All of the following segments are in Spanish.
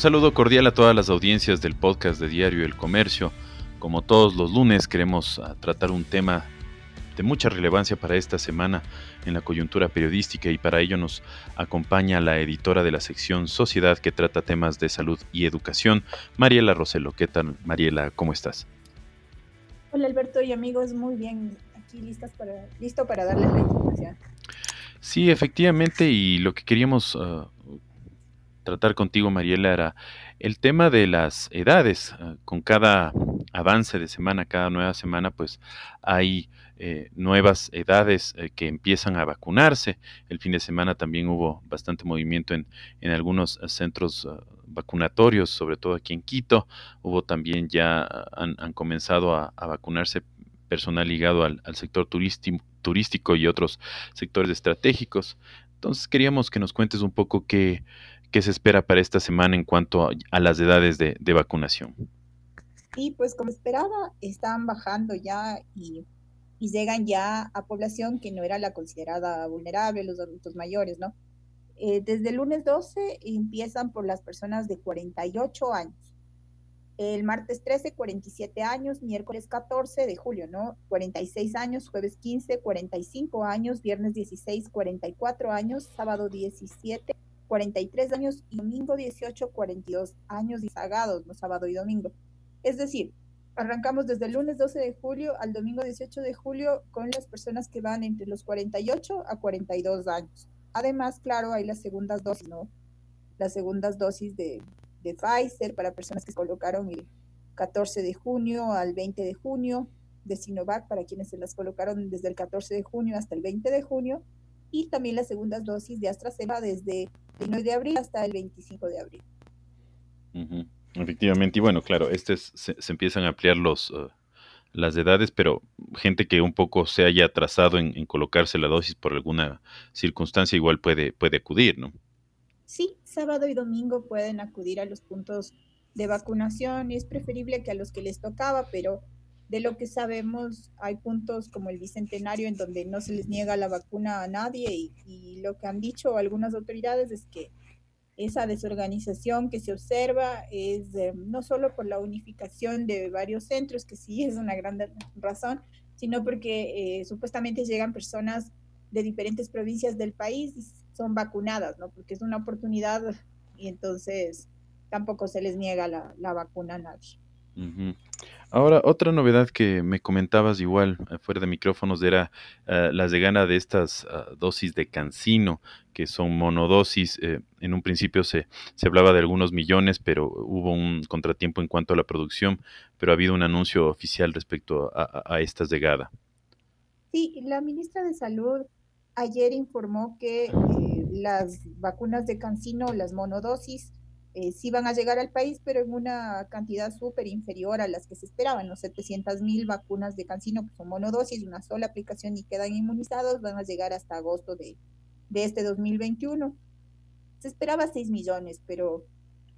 saludo cordial a todas las audiencias del podcast de Diario El Comercio. Como todos los lunes queremos ah, tratar un tema de mucha relevancia para esta semana en la coyuntura periodística y para ello nos acompaña la editora de la sección Sociedad que trata temas de salud y educación, Mariela Roselo. ¿Qué tal, Mariela? ¿Cómo estás? Hola Alberto y amigos, muy bien, aquí listas para, listo para darles la información. Sí, efectivamente, y lo que queríamos ah, tratar contigo, Mariela, era el tema de las edades. Ah, con cada avance de semana, cada nueva semana, pues hay eh, nuevas edades eh, que empiezan a vacunarse. El fin de semana también hubo bastante movimiento en, en algunos eh, centros ah, vacunatorios, sobre todo aquí en Quito. Hubo también ya, han, comenzado a, vacunarse personal ligado al, sector turístico y otros sectores estratégicos. Entonces queríamos que nos cuentes un poco qué, qué se espera para esta semana en cuanto a, las edades de, vacunación. Sí, pues como esperaba, están bajando ya y, llegan ya a población que no era la considerada vulnerable, los adultos mayores, ¿no? Eh, desde el lunes 12 empiezan por las personas de 48 años. El martes 13, 47 años, miércoles 14 de julio, ¿no? 46 años, jueves 15, 45 años, viernes 16, 44 años, sábado 17, 43 años y domingo 18, 42 años disagados, no sábado y domingo. Es decir, arrancamos desde el lunes 12 de julio al domingo 18 de julio con las personas que van entre los 48 a 42 años. Además, claro, hay las segundas dosis, ¿no? Las segundas dosis de, de Pfizer para personas que colocaron el 14 de junio al 20 de junio, de Sinovac para quienes se las colocaron desde el 14 de junio hasta el 20 de junio, y también las segundas dosis de AstraZeneca desde el 9 de abril hasta el 25 de abril. Efectivamente, y bueno, claro, este se, empiezan a ampliar los, uh, las edades, pero gente que un poco se haya atrasado en, colocarse la dosis por alguna circunstancia igual puede, puede acudir, ¿no? Sí, sábado y domingo pueden acudir a los puntos de vacunación. Es preferible que a los que les tocaba, pero de lo que sabemos, hay puntos como el Bicentenario en donde no se les niega la vacuna a nadie y, lo que han dicho algunas autoridades es que esa desorganización que se observa es no solo por la unificación de varios centros, que sí es una gran razón, sino porque eh, supuestamente llegan personas de diferentes provincias del país y son vacunadas, ¿no? Porque es una oportunidad y entonces tampoco se les niega la vacuna a nadie. Ahora, otra novedad que me comentabas igual eh, fuera de micrófonos era uh, la llegada de estas ah, dosis de cancino, que son monodosis. Eh, en un principio se, se hablaba de algunos millones, pero hubo un contratiempo en cuanto a la producción, pero ha habido un anuncio oficial respecto a, a esta llegada. Sí, la ministra de Salud ayer informó que las vacunas de cancino, las monodosis, eh, sí van a llegar al país, pero en una cantidad súper inferior a las que se esperaban. Los 700 mil vacunas de Cancino, que son monodosis, una sola aplicación y quedan inmunizados, van a llegar hasta agosto de, de este 2021. Se esperaba 6 millones, pero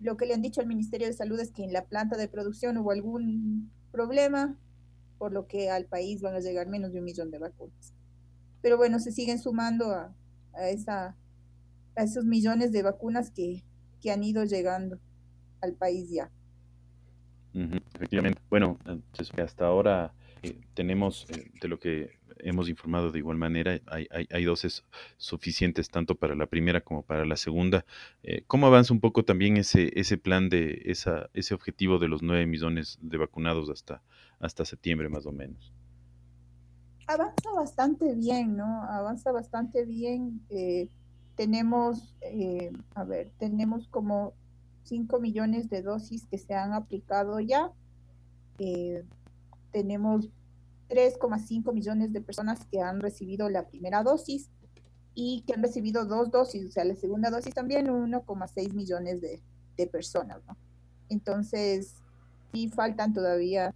lo que le han dicho al Ministerio de Salud es que en la planta de producción hubo algún problema, por lo que al país van a llegar menos de un millón de vacunas. Pero bueno, se siguen sumando a, a, esa, a esos millones de vacunas que, que han ido llegando al país ya. efectivamente. Bueno, hasta ahora eh, tenemos, eh, de lo que hemos informado de igual manera, hay, hay, dosis suficientes tanto para la primera como para la segunda. Eh, ¿Cómo avanza un poco también ese, ese plan de esa, ese objetivo de los 9 millones de vacunados hasta, hasta septiembre más o menos? Avanza bastante bien, ¿no? Avanza bastante bien tenemos, eh, a ver, tenemos como 5 millones de dosis que se han aplicado ya. Eh, tenemos 3,5 millones de personas que han recibido la primera dosis y que han recibido dos dosis, o sea, la segunda dosis también 1,6 millones de, de, personas, ¿no? Entonces, sí faltan todavía,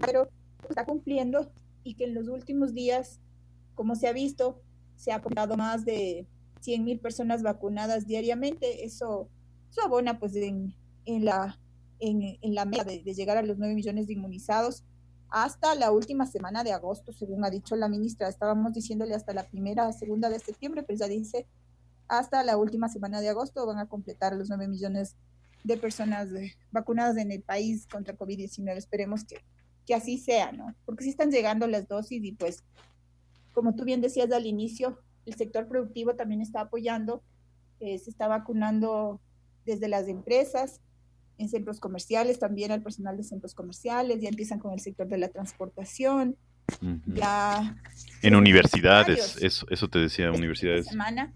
pero está cumpliendo y que en los últimos días, como se ha visto, se ha aportado más de 100 mil personas vacunadas diariamente, eso, eso abona pues en, en la, en, en, la meta de, llegar a los 9 millones de inmunizados hasta la última semana de agosto, según ha dicho la ministra. Estábamos diciéndole hasta la primera, segunda de septiembre, pero ya dice hasta la última semana de agosto van a completar los 9 millones de personas vacunadas en el país contra COVID-19. Esperemos que, que así sea, ¿no? Porque sí están llegando las dosis y pues, como tú bien decías al inicio, el sector productivo también está apoyando, eh, se está vacunando desde las empresas, en centros comerciales, también al personal de centros comerciales, ya empiezan con el sector de la transportación, ya... En universidades, eso, eso te decía, universidades. semana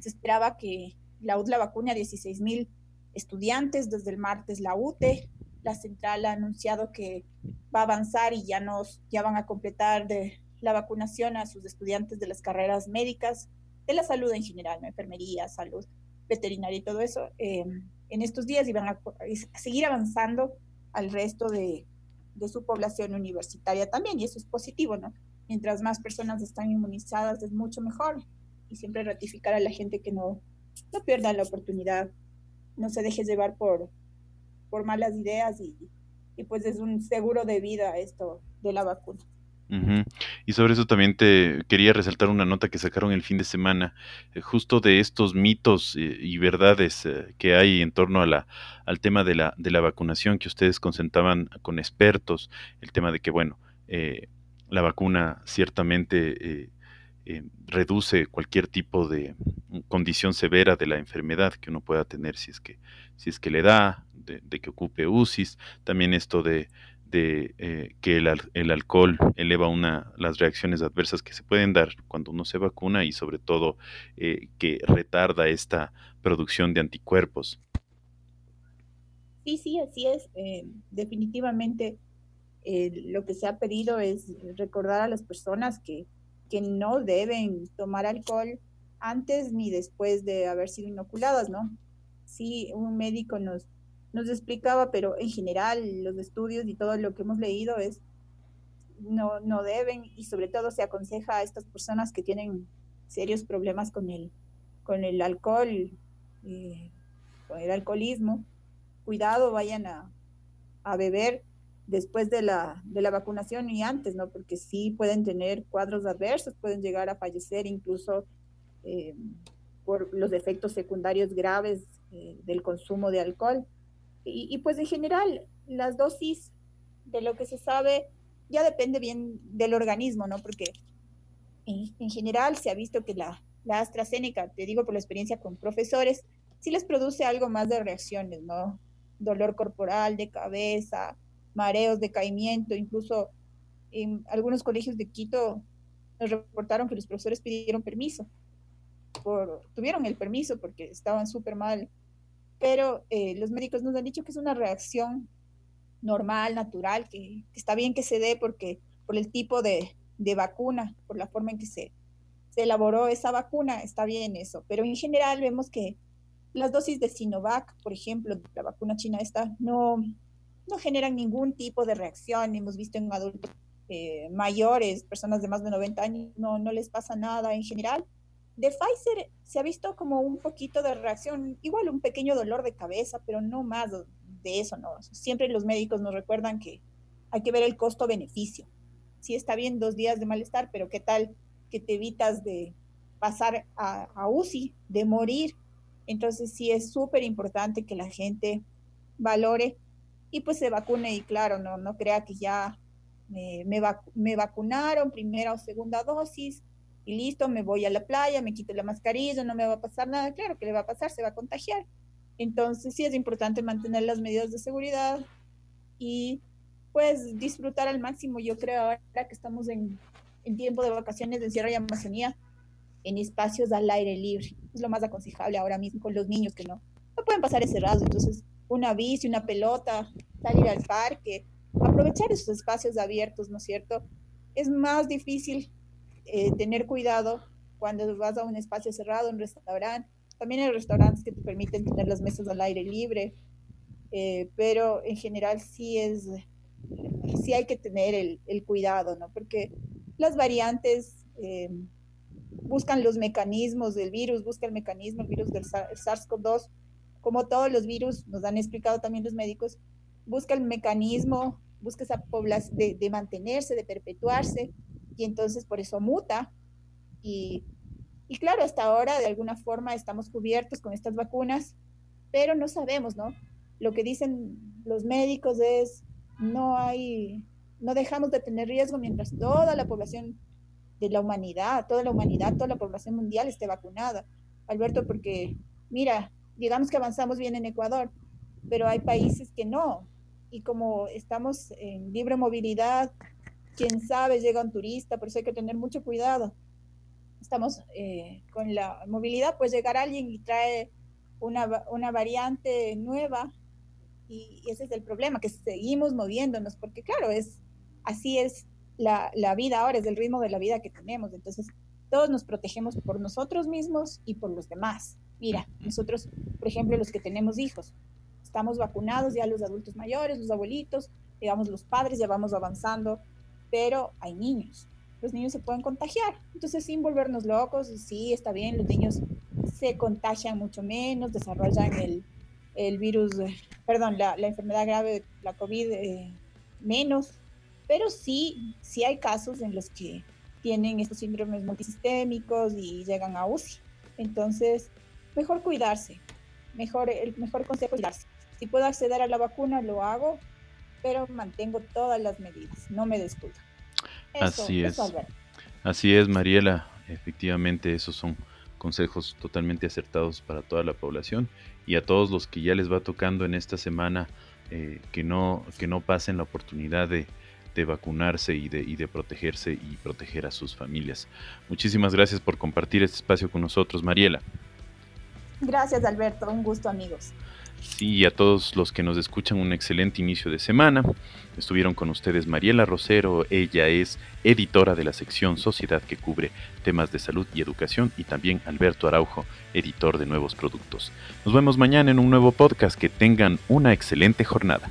se esperaba que la UDLA vacune a 16 mil estudiantes, desde el martes la UTE, la central ha anunciado que va a avanzar y ya, nos, ya van a completar de la vacunación a sus estudiantes de las carreras médicas, de la salud en general, enfermería, salud veterinaria y todo eso, em, en estos días y van a, seguir avanzando al resto de, de, su población universitaria también, y eso es positivo, ¿no? Mientras más personas están inmunizadas es mucho mejor, y siempre ratificar a la gente que no, no pierda la oportunidad, no se deje llevar por, por malas ideas y, y pues es un seguro de vida esto de la vacuna. Y sobre eso también te quería resaltar una nota que sacaron el fin de semana, eh, justo de estos mitos eh, y verdades eh, que hay en torno a la, al tema de la, de la vacunación que ustedes concentraban con expertos, el tema de que, bueno, la vacuna ciertamente reduce cualquier tipo de condición severa de la enfermedad que uno pueda tener si es que, si es que le da, de, de que ocupe UCIs, también esto de eh, que el, alcohol eleva una, las reacciones adversas que se pueden dar cuando uno se vacuna y sobre todo eh, que retarda esta producción de anticuerpos. Sí, sí, así es. Eh, definitivamente lo que se ha pedido es recordar a las personas que, que no deben tomar alcohol antes ni después de haber sido inoculadas, ¿no? Sí, un médico nos, nos explicaba, pero en general los estudios y todo lo que hemos leído es no, no deben y sobre todo se aconseja a estas personas que tienen serios problemas con el, con el alcohol, eh, con el alcoholismo, cuidado, vayan a, a beber después de la, de la vacunación y antes, ¿no? Porque sí pueden tener cuadros adversos, pueden llegar a fallecer incluso eh, por los efectos secundarios graves eh, del consumo de alcohol. Y, pues en general, las dosis de lo que se sabe ya depende bien del organismo, ¿no? Porque en, general se ha visto que la, la, AstraZeneca, te digo por la experiencia con profesores, sí les produce algo más de reacciones, ¿no? Dolor corporal, de cabeza, mareos, decaimiento, incluso en algunos colegios de Quito nos reportaron que los profesores pidieron permiso, por, tuvieron el permiso porque estaban súper mal pero eh, los médicos nos han dicho que es una reacción normal, natural, que, está bien que se dé porque por el tipo de, de, vacuna, por la forma en que se, se elaboró esa vacuna, está bien eso. Pero en general vemos que las dosis de Sinovac, por ejemplo, la vacuna china esta, no, no generan ningún tipo de reacción. Hemos visto en adultos eh, mayores, personas de más de 90 años, no, no les pasa nada en general. De Pfizer se ha visto como un poquito de reacción, igual un pequeño dolor de cabeza, pero no más de eso, ¿no? Siempre los médicos nos recuerdan que hay que ver el costo-beneficio. Sí está bien dos días de malestar, pero ¿qué tal que te evitas de pasar a, UCI, de morir? Entonces sí es súper importante que la gente valore y pues se vacune y claro, no, no crea que ya me, me vacunaron primera o segunda dosis, y listo, me voy a la playa, me quito la mascarilla, no me va a pasar nada, claro que le va a pasar, se va a contagiar. Entonces sí es importante mantener las medidas de seguridad y pues disfrutar al máximo. Yo creo ahora que estamos en, en tiempo de vacaciones de Sierra y Amazonía, en espacios al aire libre. Es lo más aconsejable ahora mismo con los niños que no, no pueden pasar encerrados. Entonces, una bici, una pelota, salir al parque, aprovechar esos espacios abiertos, ¿no es cierto? Es más difícil eh, tener cuidado cuando vas a un espacio cerrado, un restaurante. También hay restaurantes que te permiten tener las mesas al aire libre, eh, pero en general sí es, sí hay que tener el, el cuidado, ¿no? Porque las variantes eh, buscan los mecanismos del virus, busca el mecanismo, el virus del SARS-CoV-2, como todos los virus, nos han explicado también los médicos, busca el mecanismo, busca esa población de, de mantenerse, de perpetuarse, y entonces por eso muta. Y, y claro, hasta ahora de alguna forma estamos cubiertos con estas vacunas, pero no sabemos, ¿no? lo que dicen los médicos es, no hay, no dejamos de tener riesgo mientras toda la población de la humanidad, toda la humanidad, toda la población mundial esté vacunada. Alberto, porque mira, digamos que avanzamos bien en Ecuador, pero hay países que no. Y como estamos en libre movilidad, quién sabe, llega un turista, por eso hay que tener mucho cuidado. Estamos eh, con la movilidad, pues llegar alguien y trae una, una variante nueva y, ese es el problema, que seguimos moviéndonos, porque claro, es así es la, la vida ahora, es el ritmo de la vida que tenemos. Entonces, todos nos protegemos por nosotros mismos y por los demás. Mira, nosotros, por ejemplo, los que tenemos hijos, estamos vacunados ya los adultos mayores, los abuelitos, digamos los padres ya vamos avanzando, pero hay niños. Los niños se pueden contagiar. Entonces, sin volvernos locos, sí, está bien, los niños se contagian mucho menos, desarrollan el, el virus, perdón, la, la, enfermedad grave, la COVID, eh, menos, pero sí, sí hay casos en los que tienen estos síndromes multisistémicos y llegan a UCI. Entonces, mejor cuidarse, mejor, el mejor consejo es cuidarse. Si puedo acceder a la vacuna, lo hago, pero mantengo todas las medidas, no me descuido. Así es. Así es, Mariela. Efectivamente, esos son consejos totalmente acertados para toda la población y a todos los que ya les va tocando en esta semana eh, que, no, que no pasen la oportunidad de, de vacunarse y de, y de protegerse y proteger a sus familias. Muchísimas gracias por compartir este espacio con nosotros, Mariela. Gracias, Alberto. Un gusto, amigos. Sí, y a todos los que nos escuchan, un excelente inicio de semana. Estuvieron con ustedes Mariela Rosero, ella es editora de la sección Sociedad que cubre temas de salud y educación, y también Alberto Araujo, editor de nuevos productos. Nos vemos mañana en un nuevo podcast. Que tengan una excelente jornada.